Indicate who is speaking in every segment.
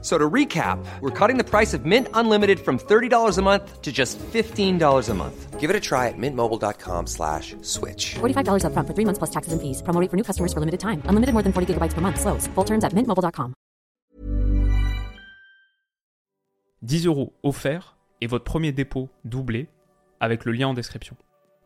Speaker 1: So to recap, we're cutting the price of Mint Unlimited from $30 a month to just $15 a month.
Speaker 2: Give it a try at mintmobile.com slash switch.
Speaker 3: $45 upfront for three months plus taxes and fees. Promo rate for new customers for limited time. Unlimited more than 40 gigabytes per month. Slows. Full terms at mintmobile.com.
Speaker 4: 10 euros offerts et votre premier dépôt doublé avec le lien en description.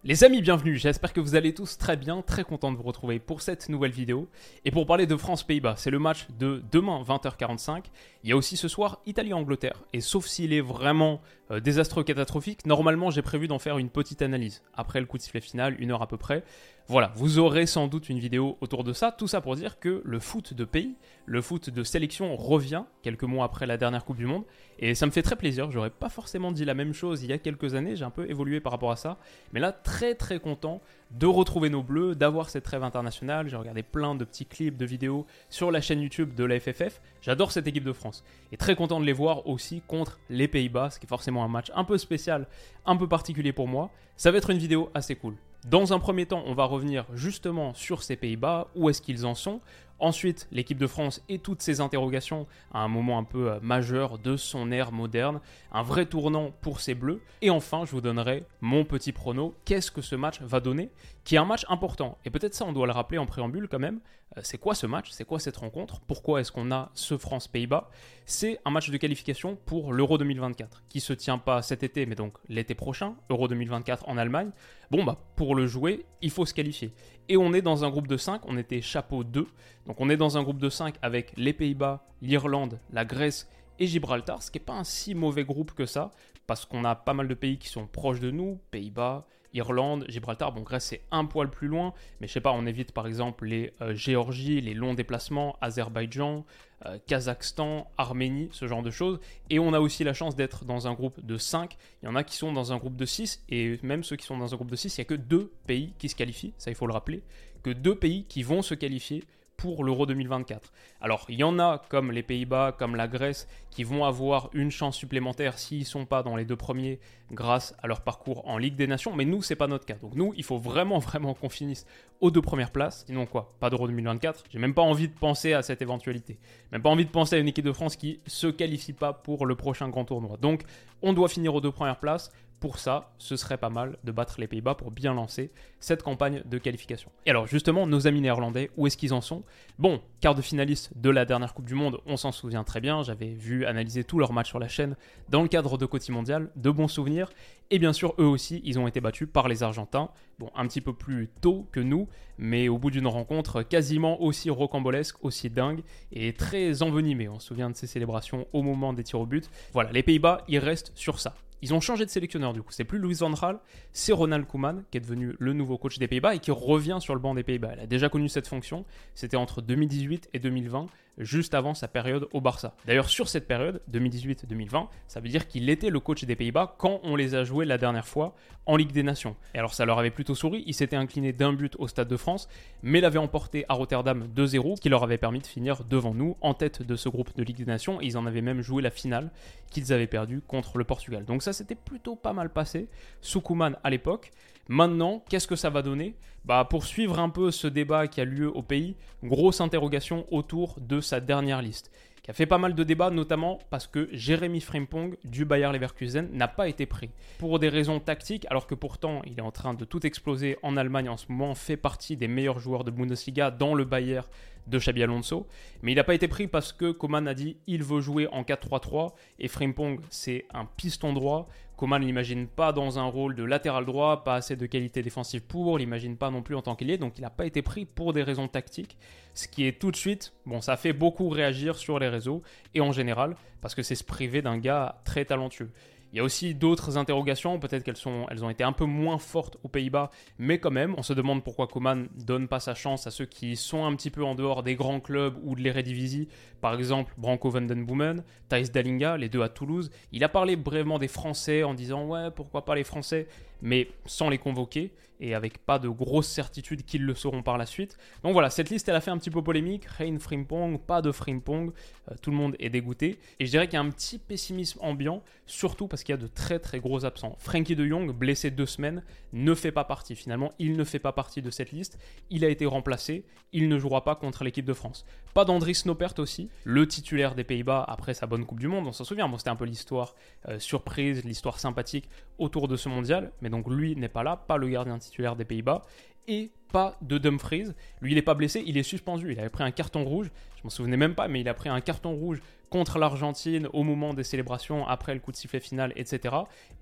Speaker 4: Les amis, bienvenue, j'espère que vous allez tous très bien, très content de vous retrouver pour cette nouvelle vidéo. Et pour parler de France-Pays-Bas, c'est le match de demain 20h45. Il y a aussi ce soir Italie-Angleterre. Et sauf s'il est vraiment euh, désastreux, catastrophique, normalement j'ai prévu d'en faire une petite analyse. Après le coup de sifflet final, une heure à peu près. Voilà, vous aurez sans doute une vidéo autour de ça. Tout ça pour dire que le foot de pays, le foot de sélection revient quelques mois après la dernière Coupe du Monde. Et ça me fait très plaisir. J'aurais pas forcément dit la même chose il y a quelques années. J'ai un peu évolué par rapport à ça. Mais là, très très content de retrouver nos bleus, d'avoir cette trêve internationale. J'ai regardé plein de petits clips, de vidéos sur la chaîne YouTube de la FFF. J'adore cette équipe de France. Et très content de les voir aussi contre les Pays-Bas, ce qui est forcément un match un peu spécial, un peu particulier pour moi. Ça va être une vidéo assez cool. Dans un premier temps, on va revenir justement sur ces Pays-Bas, où est-ce qu'ils en sont. Ensuite, l'équipe de France et toutes ces interrogations à un moment un peu euh, majeur de son ère moderne, un vrai tournant pour ces Bleus. Et enfin, je vous donnerai mon petit prono, qu'est-ce que ce match va donner, qui est un match important. Et peut-être ça, on doit le rappeler en préambule quand même. Euh, c'est quoi ce match? C'est quoi cette rencontre? Pourquoi est-ce qu'on a ce France-Pays-Bas? C'est un match de qualification pour l'Euro 2024, qui se tient pas cet été, mais donc l'été prochain, Euro 2024 en Allemagne. Bon, bah, pour le jouer, il faut se qualifier. Et on est dans un groupe de 5, on était chapeau 2. Donc on est dans un groupe de 5 avec les Pays-Bas, l'Irlande, la Grèce et Gibraltar, ce qui n'est pas un si mauvais groupe que ça, parce qu'on a pas mal de pays qui sont proches de nous, Pays-Bas, Irlande, Gibraltar, bon Grèce c'est un poil plus loin, mais je sais pas, on évite par exemple les euh, Géorgie, les longs déplacements, Azerbaïdjan, euh, Kazakhstan, Arménie, ce genre de choses. Et on a aussi la chance d'être dans un groupe de 5. Il y en a qui sont dans un groupe de 6, et même ceux qui sont dans un groupe de 6, il n'y a que deux pays qui se qualifient, ça il faut le rappeler, que deux pays qui vont se qualifier pour l'Euro 2024. Alors, il y en a comme les Pays-Bas, comme la Grèce, qui vont avoir une chance supplémentaire s'ils ne sont pas dans les deux premiers grâce à leur parcours en Ligue des Nations, mais nous, c'est pas notre cas. Donc nous, il faut vraiment, vraiment qu'on finisse aux deux premières places. Sinon quoi Pas d'Euro 2024. J'ai même pas envie de penser à cette éventualité. Même pas envie de penser à une équipe de France qui se qualifie pas pour le prochain grand tournoi. Donc, on doit finir aux deux premières places pour ça, ce serait pas mal de battre les Pays-Bas pour bien lancer cette campagne de qualification. Et alors justement, nos amis néerlandais, où est-ce qu'ils en sont? Bon, quart de finaliste de la dernière Coupe du Monde, on s'en souvient très bien, j'avais vu analyser tous leurs matchs sur la chaîne dans le cadre de Côté Mondial, de bons souvenirs, et bien sûr, eux aussi, ils ont été battus par les Argentins, bon, un petit peu plus tôt que nous, mais au bout d'une rencontre quasiment aussi rocambolesque, aussi dingue, et très envenimée, on se souvient de ces célébrations au moment des tirs au but. Voilà, les Pays-Bas, ils restent sur ça. Ils ont changé de sélectionneur du coup. C'est plus Louis Van Gaal, c'est Ronald Koeman qui est devenu le nouveau coach des Pays-Bas et qui revient sur le banc des Pays-Bas. Elle a déjà connu cette fonction. C'était entre 2018 et 2020 juste avant sa période au Barça. D'ailleurs, sur cette période, 2018-2020, ça veut dire qu'il était le coach des Pays-Bas quand on les a joués la dernière fois en Ligue des Nations. Et alors, ça leur avait plutôt souri, ils s'étaient inclinés d'un but au Stade de France, mais l'avaient emporté à Rotterdam 2-0, ce qui leur avait permis de finir devant nous, en tête de ce groupe de Ligue des Nations, et ils en avaient même joué la finale qu'ils avaient perdue contre le Portugal. Donc ça, s'était plutôt pas mal passé, sous à l'époque. Maintenant, qu'est-ce que ça va donner? Bah, Pour suivre un peu ce débat qui a lieu au pays, grosse interrogation autour de sa dernière liste, qui a fait pas mal de débats, notamment parce que Jérémy Frimpong du Bayer Leverkusen n'a pas été pris. Pour des raisons tactiques, alors que pourtant il est en train de tout exploser en Allemagne en ce moment, fait partie des meilleurs joueurs de Bundesliga dans le Bayer de Xabi Alonso. Mais il n'a pas été pris parce que Coman a dit il veut jouer en 4-3-3 et Frimpong c'est un piston droit. Coman ne l'imagine pas dans un rôle de latéral droit, pas assez de qualité défensive pour, l'imagine pas non plus en tant qu'ailier, donc il n'a pas été pris pour des raisons tactiques. Ce qui est tout de suite, bon, ça fait beaucoup réagir sur les réseaux et en général, parce que c'est se priver d'un gars très talentueux. Il y a aussi d'autres interrogations, peut-être qu'elles sont, elles ont été un peu moins fortes aux Pays-Bas, mais quand même, on se demande pourquoi Coman donne pas sa chance à ceux qui sont un petit peu en dehors des grands clubs ou de l'Eredivisie, par exemple Branco van den Boomen, Thijs Dallinga, les deux à Toulouse. Il a parlé brièvement des Français en disant ouais, pourquoi pas les Français, mais sans les convoquer et avec pas de grosse certitude qu'ils le seront par la suite. Donc voilà, cette liste elle a fait un petit peu polémique. Rein Frimpong, pas de Frimpong, euh, tout le monde est dégoûté. Et je dirais qu'il y a un petit pessimisme ambiant, surtout parce qu'il y a de très très gros absents. Frankie de Jong, blessé deux semaines, ne fait pas partie. Finalement, il ne fait pas partie de cette liste. Il a été remplacé, il ne jouera pas contre l'équipe de France. Pas d'Andris Snopert aussi, le titulaire des Pays-Bas après sa bonne Coupe du Monde. On s'en souvient, bon, c'était un peu l'histoire euh, surprise, l'histoire sympathique autour de ce mondial. Mais donc lui n'est pas là, pas le gardien titulaire des Pays-Bas. Et pas de Dumfries. Lui, il n'est pas blessé, il est suspendu. Il avait pris un carton rouge. Je m'en souvenais même pas, mais il a pris un carton rouge contre l'Argentine au moment des célébrations, après le coup de sifflet final, etc.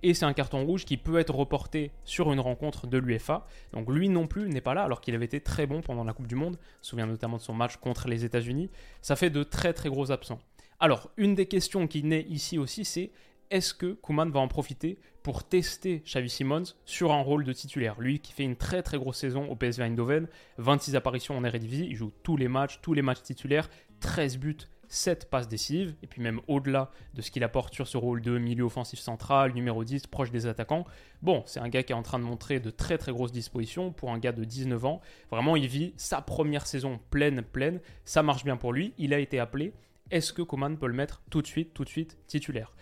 Speaker 4: Et c'est un carton rouge qui peut être reporté sur une rencontre de l'UFA. Donc lui non plus n'est pas là, alors qu'il avait été très bon pendant la Coupe du Monde. Je me souviens notamment de son match contre les États-Unis. Ça fait de très très gros absents. Alors, une des questions qui naît ici aussi, c'est est-ce que Kuman va en profiter pour tester Xavi Simons sur un rôle de titulaire? Lui qui fait une très très grosse saison au PSV Eindhoven, 26 apparitions en Eredivisie, il joue tous les matchs, tous les matchs titulaires, 13 buts, 7 passes décisives, et puis même au-delà de ce qu'il apporte sur ce rôle de milieu offensif central, numéro 10, proche des attaquants. Bon, c'est un gars qui est en train de montrer de très très grosses dispositions pour un gars de 19 ans. Vraiment, il vit sa première saison pleine, pleine. Ça marche bien pour lui. Il a été appelé. Est-ce que Coman peut le mettre tout de suite, tout de suite titulaire?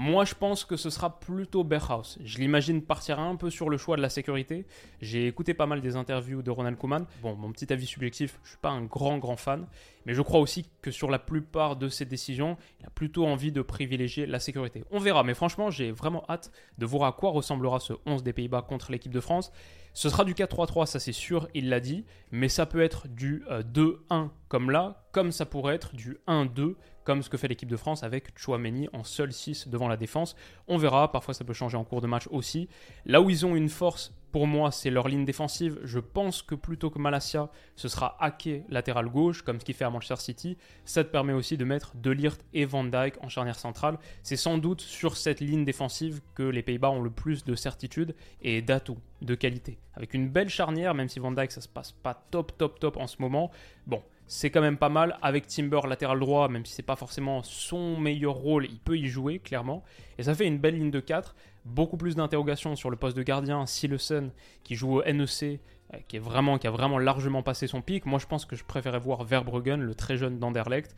Speaker 4: Moi, je pense que ce sera plutôt Berghaus. Je l'imagine partir un peu sur le choix de la sécurité. J'ai écouté pas mal des interviews de Ronald Koeman. Bon, mon petit avis subjectif, je suis pas un grand grand fan, mais je crois aussi que sur la plupart de ses décisions, il a plutôt envie de privilégier la sécurité. On verra, mais franchement, j'ai vraiment hâte de voir à quoi ressemblera ce 11 des Pays-Bas contre l'équipe de France. Ce sera du 4-3-3, ça c'est sûr, il l'a dit, mais ça peut être du 2-1 euh, comme là, comme ça pourrait être du 1-2 comme ce que fait l'équipe de France avec Chouameni en seul 6 devant la défense. On verra, parfois ça peut changer en cours de match aussi. Là où ils ont une force pour moi, c'est leur ligne défensive. Je pense que plutôt que Malasia, ce sera Ake latéral gauche, comme ce qu'il fait à Manchester City. Ça te permet aussi de mettre De et Van Dijk en charnière centrale. C'est sans doute sur cette ligne défensive que les Pays-Bas ont le plus de certitude et d'atouts, de qualité. Avec une belle charnière, même si Van Dijk ça se passe pas top top top en ce moment. Bon, c'est quand même pas mal. Avec Timber latéral droit, même si c'est pas forcément son meilleur rôle, il peut y jouer clairement. Et ça fait une belle ligne de 4. Beaucoup plus d'interrogations sur le poste de gardien. Silesen qui joue au NEC, euh, qui, est vraiment, qui a vraiment largement passé son pic. Moi je pense que je préférais voir Verbruggen, le très jeune d'Anderlecht.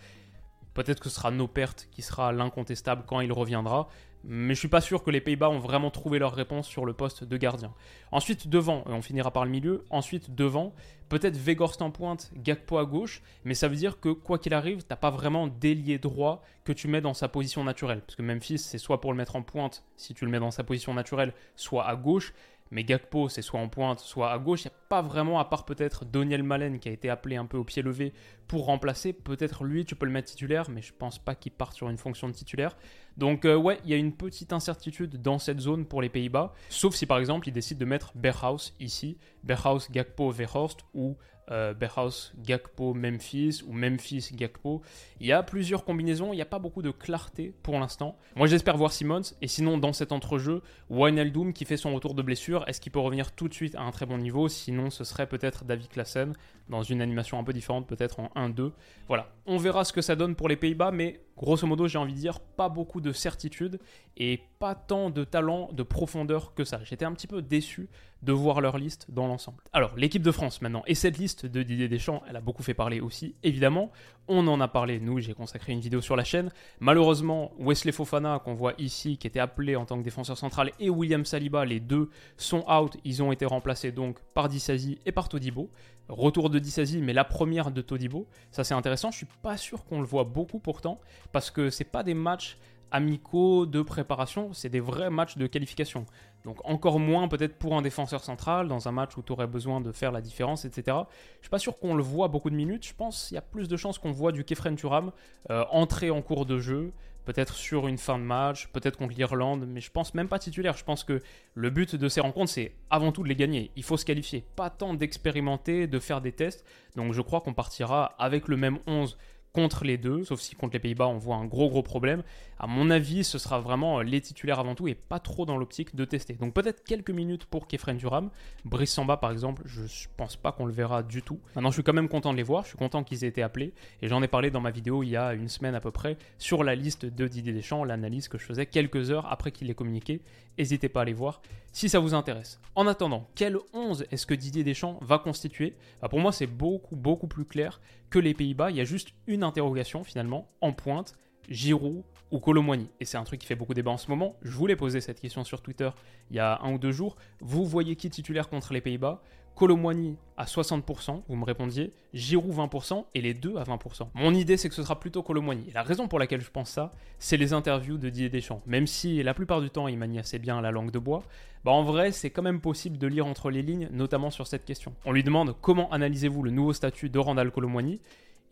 Speaker 4: Peut-être que ce sera Nopert qui sera l'incontestable quand il reviendra. Mais je suis pas sûr que les Pays-Bas ont vraiment trouvé leur réponse sur le poste de gardien. Ensuite, devant, on finira par le milieu. Ensuite, devant, peut-être Vegorst en pointe, Gakpo à gauche. Mais ça veut dire que quoi qu'il arrive, t'as pas vraiment d'ailier droit que tu mets dans sa position naturelle. Parce que Memphis, c'est soit pour le mettre en pointe, si tu le mets dans sa position naturelle, soit à gauche. Mais Gakpo, c'est soit en pointe, soit à gauche. Pas vraiment, à part peut-être Doniel Malen qui a été appelé un peu au pied levé pour remplacer. Peut-être lui, tu peux le mettre titulaire, mais je pense pas qu'il parte sur une fonction de titulaire. Donc, euh, ouais, il y a une petite incertitude dans cette zone pour les Pays-Bas. Sauf si par exemple, il décide de mettre Berghaus ici, Berghaus, Gakpo, Verhorst ou euh, Berhaus, Gakpo, Memphis ou Memphis, Gakpo. Il y a plusieurs combinaisons, il n'y a pas beaucoup de clarté pour l'instant. Moi j'espère voir Simmons, et sinon dans cet entrejeu, Wijnaldum qui fait son retour de blessure, est-ce qu'il peut revenir tout de suite à un très bon niveau? Sinon ce serait peut-être David Klassen dans une animation un peu différente, peut-être en 1-2. Voilà, on verra ce que ça donne pour les Pays-Bas, mais grosso modo j'ai envie de dire pas beaucoup de certitude et pas tant de talent, de profondeur que ça. J'étais un petit peu déçu de voir leur liste dans l'ensemble. Alors, l'équipe de France maintenant, et cette liste de Didier Deschamps, elle a beaucoup fait parler aussi, évidemment. On en a parlé, nous, j'ai consacré une vidéo sur la chaîne. Malheureusement, Wesley Fofana, qu'on voit ici, qui était appelé en tant que défenseur central, et William Saliba, les deux sont out. Ils ont été remplacés donc par Dissasi et par Todibo. Retour de Dissasi, mais la première de Todibo. Ça, c'est intéressant. Je suis pas sûr qu'on le voit beaucoup pourtant, parce que c'est pas des matchs amicaux de préparation, c'est des vrais matchs de qualification. Donc encore moins peut-être pour un défenseur central, dans un match où tu aurais besoin de faire la différence, etc. Je suis pas sûr qu'on le voit beaucoup de minutes, je pense qu'il y a plus de chances qu'on voit du Kefren Turam euh, entrer en cours de jeu, peut-être sur une fin de match, peut-être contre l'Irlande, mais je pense même pas titulaire. Je pense que le but de ces rencontres, c'est avant tout de les gagner. Il faut se qualifier, pas tant d'expérimenter, de faire des tests. Donc je crois qu'on partira avec le même 11 contre les deux, sauf si contre les Pays-Bas on voit un gros gros problème. À mon avis, ce sera vraiment les titulaires avant tout et pas trop dans l'optique de tester. Donc peut-être quelques minutes pour Kefren Duram. Brice Samba par exemple, je pense pas qu'on le verra du tout. Maintenant, je suis quand même content de les voir, je suis content qu'ils aient été appelés et j'en ai parlé dans ma vidéo il y a une semaine à peu près sur la liste de Didier Deschamps, l'analyse que je faisais quelques heures après qu'il l'ait communiqué. N'hésitez pas à aller voir si ça vous intéresse. En attendant, quel 11 est-ce que Didier Deschamps va constituer? Bah, Pour moi, c'est beaucoup beaucoup plus clair que les Pays-Bas. Il y a juste une interrogation finalement en pointe Giroud ou Colomwani Et c'est un truc qui fait beaucoup débat en ce moment. Je voulais poser cette question sur Twitter il y a un ou deux jours. Vous voyez qui titulaire contre les Pays-Bas? Colomwani à 60%, vous me répondiez, Giroud 20% et les deux à 20%. Mon idée c'est que ce sera plutôt. Et la raison pour laquelle je pense ça, c'est les interviews de Didier Deschamps. Même si la plupart du temps il manie assez bien la langue de bois, bah en vrai c'est quand même possible de lire entre les lignes, notamment sur cette question. On lui demande comment analysez-vous le nouveau statut de Randall Colomwani?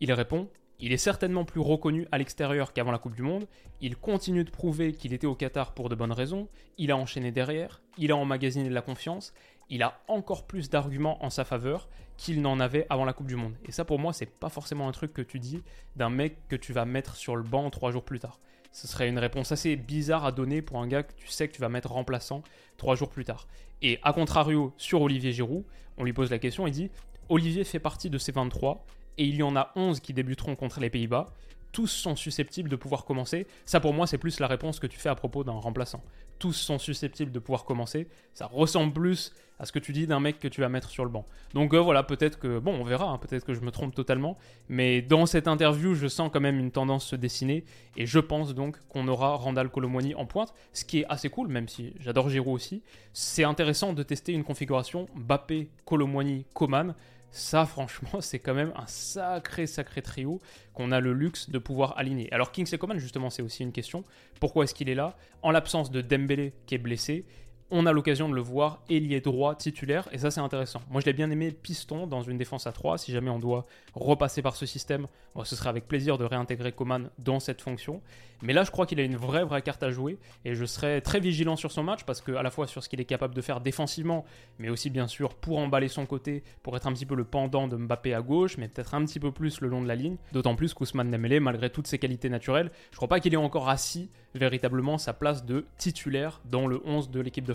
Speaker 4: Il répond il est certainement plus reconnu à l'extérieur qu'avant la Coupe du Monde, il continue de prouver qu'il était au Qatar pour de bonnes raisons, il a enchaîné derrière, il a emmagasiné de la confiance, il a encore plus d'arguments en sa faveur qu'il n'en avait avant la Coupe du Monde. Et ça pour moi c'est pas forcément un truc que tu dis d'un mec que tu vas mettre sur le banc trois jours plus tard. Ce serait une réponse assez bizarre à donner pour un gars que tu sais que tu vas mettre remplaçant trois jours plus tard. Et à contrario, sur Olivier Giroud, on lui pose la question, il dit Olivier fait partie de ces 23, et il y en a 11 qui débuteront contre les Pays-Bas. Tous sont susceptibles de pouvoir commencer. Ça, pour moi, c'est plus la réponse que tu fais à propos d'un remplaçant. Tous sont susceptibles de pouvoir commencer. Ça ressemble plus à ce que tu dis d'un mec que tu vas mettre sur le banc. Donc euh, voilà, peut-être que, bon, on verra, hein, peut-être que je me trompe totalement. Mais dans cette interview, je sens quand même une tendance se dessiner. Et je pense donc qu'on aura Randall Colomwani en pointe, ce qui est assez cool, même si j'adore Giroud aussi. C'est intéressant de tester une configuration Bappé, Colomwani, Coman ça, franchement, c'est quand même un sacré, sacré trio qu'on a le luxe de pouvoir aligner. Alors, Kingsley Coman, justement, c'est aussi une question. Pourquoi est-ce qu'il est là? En l'absence de Dembélé qui est blessé, on a l'occasion de le voir ailier droit titulaire, et ça c'est intéressant. Moi je l'ai bien aimé piston dans une défense à 3, si jamais on doit repasser par ce système, ce serait avec plaisir de réintégrer Coman dans cette fonction. Mais là je crois qu'il a une vraie vraie carte à jouer, et je serai très vigilant sur son match, parce que à la fois sur ce qu'il est capable de faire défensivement, mais aussi bien sûr pour emballer son côté, pour être un petit peu le pendant de Mbappé à gauche, mais peut-être un petit peu plus le long de la ligne, d'autant plus qu'Ousmane Dembélé, malgré toutes ses qualités naturelles, je crois pas qu'il ait encore assis véritablement sa place de titulaire dans le 11 de l'équipe de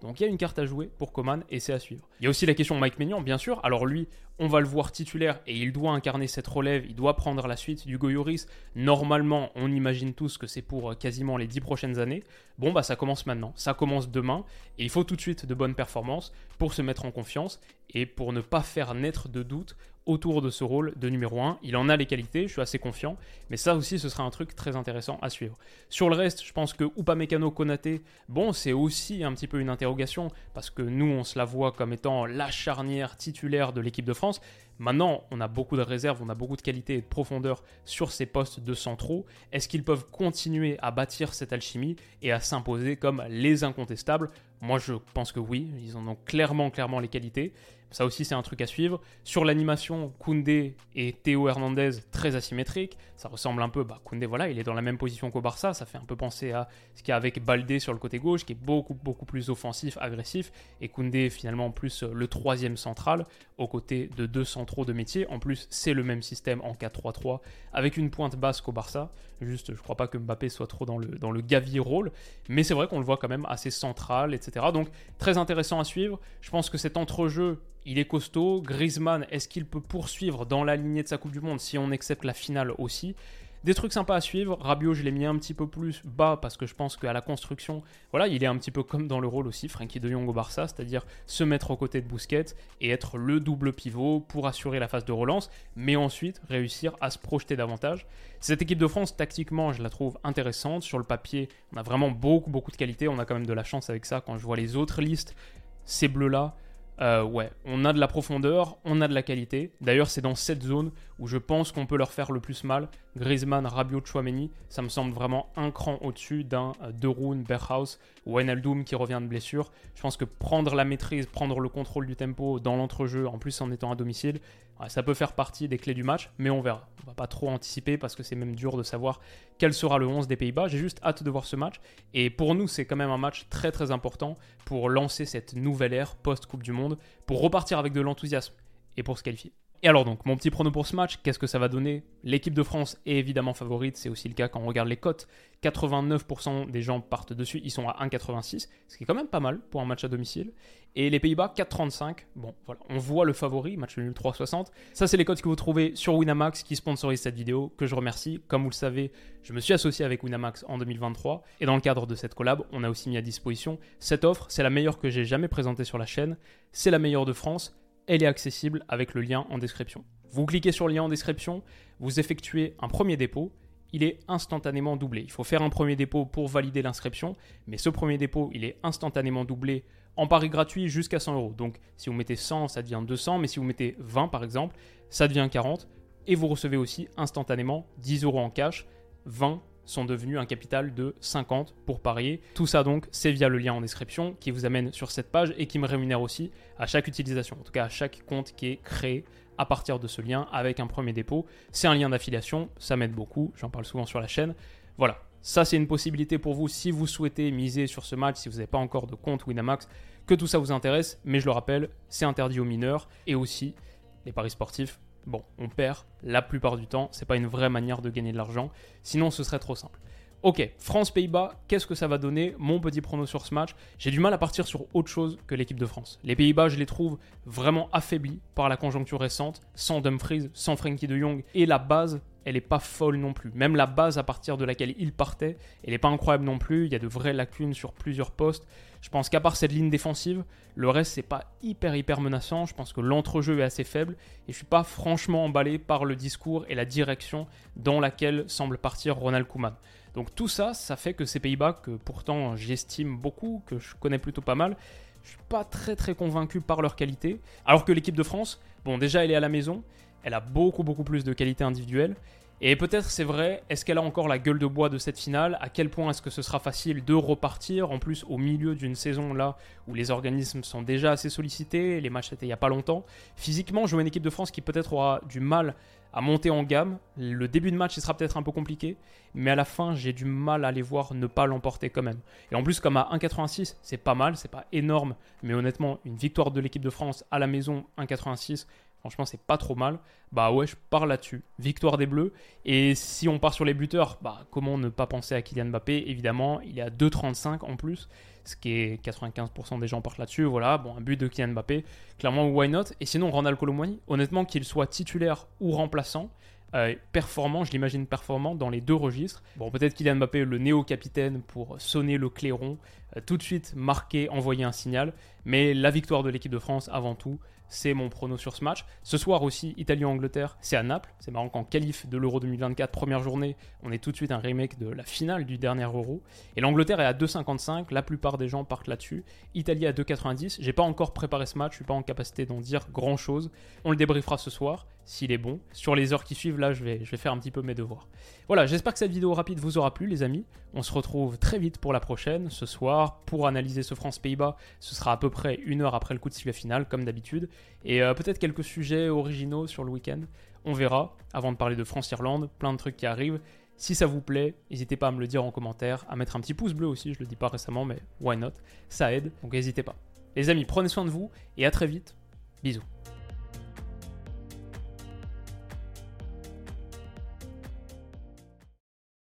Speaker 4: Donc il y a une carte à jouer pour Coman et c'est à suivre. Il y a aussi la question Mike Maignan, bien sûr. Alors lui, on va le voir titulaire et il doit incarner cette relève, il doit prendre la suite du Goyoris. Normalement, on imagine tous que c'est pour quasiment les 10 prochaines années. Bon, bah ça commence maintenant, ça commence demain et il faut tout de suite de bonnes performances pour se mettre en confiance et pour ne pas faire naître de doutes autour de ce rôle de numéro 1. Il en a les qualités, je suis assez confiant, mais ça aussi ce sera un truc très intéressant à suivre. Sur le reste, je pense que Upamecano Konaté, bon, c'est aussi un petit peu une interrogation parce que nous on se la voit comme étant la charnière titulaire de l'équipe de France. Maintenant, on a beaucoup de réserves, on a beaucoup de qualité et de profondeur sur ces postes de centraux. Est-ce qu'ils peuvent continuer à bâtir cette alchimie et à s'imposer comme les incontestables? Moi, je pense que oui, ils en ont clairement, clairement les qualités. Ça aussi, c'est un truc à suivre. Sur l'animation, Koundé et Théo Hernandez, très asymétriques. Ça ressemble un peu, bah, Koundé, voilà, il est dans la même position qu'au Barça. Ça fait un peu penser à ce qu'il y a avec Baldé sur le côté gauche, qui est beaucoup, beaucoup plus offensif, agressif. Et Koundé, finalement, plus le troisième central, aux côtés de deux centraux de métier. En plus, c'est le même système en 4-3-3, avec une pointe basse qu'au Barça. Juste, je crois pas que Mbappé soit trop dans le, dans le Gavi rôle. Mais c'est vrai qu'on le voit quand même assez central, etc. Donc, très intéressant à suivre. Je pense que cet entrejeu il est costaud. Griezmann, est-ce qu'il peut poursuivre dans la lignée de sa Coupe du Monde si on accepte la finale aussi? Des trucs sympas à suivre. Rabiot, je l'ai mis un petit peu plus bas parce que je pense qu'à la construction, voilà, il est un petit peu comme dans le rôle aussi, Frankie de Jong au Barça, c'est-à-dire se mettre aux côtés de Bousquet et être le double pivot pour assurer la phase de relance, mais ensuite réussir à se projeter davantage. Cette équipe de France, tactiquement, je la trouve intéressante. Sur le papier, on a vraiment beaucoup, beaucoup de qualité. On a quand même de la chance avec ça quand je vois les autres listes. Ces bleus-là, euh, ouais, on a de la profondeur, on a de la qualité. D'ailleurs, c'est dans cette zone où je pense qu'on peut leur faire le plus mal. Griezmann, Rabiot, Chouameni, ça me semble vraiment un cran au-dessus d'un euh, Deroun, Berghaus ou Enaldoum qui revient de blessure. Je pense que prendre la maîtrise, prendre le contrôle du tempo dans l'entrejeu, en plus en étant à domicile, ça peut faire partie des clés du match, mais on verra. On va pas trop anticiper parce que c'est même dur de savoir quel sera le 11 des Pays-Bas. J'ai juste hâte de voir ce match. Et pour nous, c'est quand même un match très très important pour lancer cette nouvelle ère post-Coupe du Monde, pour repartir avec de l'enthousiasme et pour se qualifier. Et alors donc, mon petit prono pour ce match, qu'est-ce que ça va donner? L'équipe de France est évidemment favorite, c'est aussi le cas quand on regarde les cotes. 89% des gens partent dessus, ils sont à 1,86, ce qui est quand même pas mal pour un match à domicile. Et les Pays-Bas, 4,35. Bon, voilà, on voit le favori, match nul 3,60. Ça, c'est les cotes que vous trouvez sur Winamax qui sponsorise cette vidéo, que je remercie. Comme vous le savez, je me suis associé avec Winamax en 2023. Et dans le cadre de cette collab, on a aussi mis à disposition cette offre. C'est la meilleure que j'ai jamais présentée sur la chaîne. C'est la meilleure de France elle est accessible avec le lien en description. Vous cliquez sur le lien en description, vous effectuez un premier dépôt, il est instantanément doublé. Il faut faire un premier dépôt pour valider l'inscription, mais ce premier dépôt, il est instantanément doublé en pari gratuit jusqu'à 100 euros. Donc si vous mettez 100, ça devient 200, mais si vous mettez 20 par exemple, ça devient 40, et vous recevez aussi instantanément 10 euros en cash, 20 sont devenus un capital de 50 pour parier. Tout ça donc, c'est via le lien en description qui vous amène sur cette page et qui me rémunère aussi à chaque utilisation, en tout cas à chaque compte qui est créé à partir de ce lien avec un premier dépôt. C'est un lien d'affiliation, ça m'aide beaucoup, j'en parle souvent sur la chaîne. Voilà, ça c'est une possibilité pour vous si vous souhaitez miser sur ce match, si vous n'avez pas encore de compte Winamax, que tout ça vous intéresse, mais je le rappelle, c'est interdit aux mineurs et aussi les paris sportifs Bon, on perd la plupart du temps, c'est pas une vraie manière de gagner de l'argent, sinon ce serait trop simple. Ok, France-Pays-Bas, qu'est-ce que ça va donner Mon petit prono sur ce match, j'ai du mal à partir sur autre chose que l'équipe de France. Les Pays-Bas, je les trouve vraiment affaiblis par la conjoncture récente, sans Dumfries, sans Frankie de Jong, et la base, elle n'est pas folle non plus. Même la base à partir de laquelle il partait, elle n'est pas incroyable non plus, il y a de vraies lacunes sur plusieurs postes. Je pense qu'à part cette ligne défensive, le reste c'est pas hyper hyper menaçant, je pense que l'entrejeu est assez faible, et je suis pas franchement emballé par le discours et la direction dans laquelle semble partir Ronald Koeman. Donc tout ça, ça fait que ces Pays-Bas, que pourtant j'estime beaucoup, que je connais plutôt pas mal, je suis pas très très convaincu par leur qualité. Alors que l'équipe de France, bon déjà elle est à la maison, elle a beaucoup beaucoup plus de qualité individuelle. Et peut-être c'est vrai, est-ce qu'elle a encore la gueule de bois de cette finale? À quel point est-ce que ce sera facile de repartir? En plus, au milieu d'une saison là où les organismes sont déjà assez sollicités, les matchs étaient il n'y a pas longtemps. Physiquement, jouer une équipe de France qui peut-être aura du mal à monter en gamme. Le début de match, il sera peut-être un peu compliqué, mais à la fin, j'ai du mal à les voir ne pas l'emporter quand même. Et en plus, comme à 1,86, c'est pas mal, c'est pas énorme, mais honnêtement, une victoire de l'équipe de France à la maison, 1,86, Franchement, c'est pas trop mal. Bah ouais, je pars là-dessus. Victoire des Bleus. Et si on part sur les buteurs, bah comment ne pas penser à Kylian Mbappé? Évidemment, il est à 2,35 en plus, ce qui est 95% des gens partent là-dessus. Voilà, bon, un but de Kylian Mbappé. Clairement, why not? Et sinon, Ronald Colomwani, honnêtement, qu'il soit titulaire ou remplaçant, euh, performant, je l'imagine performant dans les deux registres. Bon, peut-être Kylian Mbappé, le néo-capitaine, pour sonner le clairon, euh, tout de suite marquer, envoyer un signal. Mais la victoire de l'équipe de France, avant tout, c'est mon prono sur ce match. Ce soir aussi, Italie-Angleterre, c'est à Naples. C'est marrant qu'en qualif de l'Euro 2024, première journée, on est tout de suite un remake de la finale du dernier Euro. Et l'Angleterre est à 2,55, la plupart des gens partent là-dessus. Italie à 2,90. J'ai pas encore préparé ce match, je suis pas en capacité d'en dire grand chose. On le débriefera ce soir, s'il est bon. Sur les heures qui suivent, là, je vais, faire un petit peu mes devoirs. Voilà, j'espère que cette vidéo rapide vous aura plu, les amis. On se retrouve très vite pour la prochaine, ce soir, pour analyser ce France-Pays-Bas. Ce sera à peu près une heure après le coup de sifflet final, comme d'habitude. Et euh, peut-être quelques sujets originaux sur le week-end. On verra, avant de parler de France-Irlande, plein de trucs qui arrivent. Si ça vous plaît, n'hésitez pas à me le dire en commentaire, à mettre un petit pouce bleu aussi, je le dis pas récemment, mais why not? Ça aide, donc n'hésitez pas. Les amis, prenez soin de vous et à très vite. Bisous.